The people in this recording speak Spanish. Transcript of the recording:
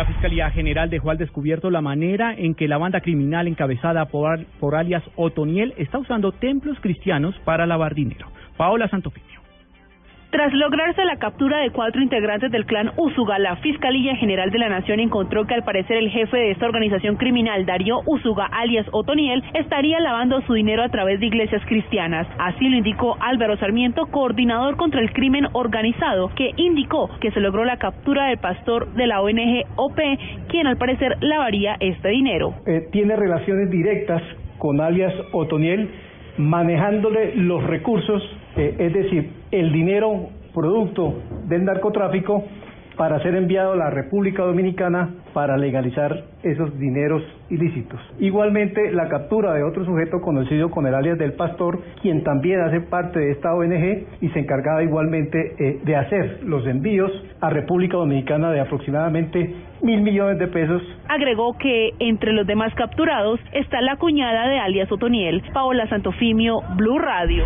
La Fiscalía General dejó al descubierto la manera en que la banda criminal encabezada por, alias Otoniel está usando templos cristianos para lavar dinero. Paola Santofimio. Tras lograrse la captura de cuatro integrantes del clan Usuga, la Fiscalía General de la Nación encontró que al parecer el jefe de esta organización criminal, Darío Usuga, alias Otoniel, estaría lavando su dinero a través de iglesias cristianas. Así lo indicó Álvaro Sarmiento, coordinador contra el crimen organizado, que indicó que se logró la captura del pastor de la ONG OP, quien al parecer lavaría este dinero. Eh, tiene relaciones directas con alias Otoniel manejándole los recursos, eh, es decir, el dinero producto del narcotráfico para ser enviado a la República Dominicana para legalizar esos dineros ilícitos. Igualmente, la captura de otro sujeto conocido con el alias del Pastor, quien también hace parte de esta ONG y se encargaba igualmente eh, de hacer los envíos a República Dominicana de aproximadamente mil millones de pesos. Agregó que entre los demás capturados está la cuñada de alias Otoniel, Paola Santofimio, Blue Radio.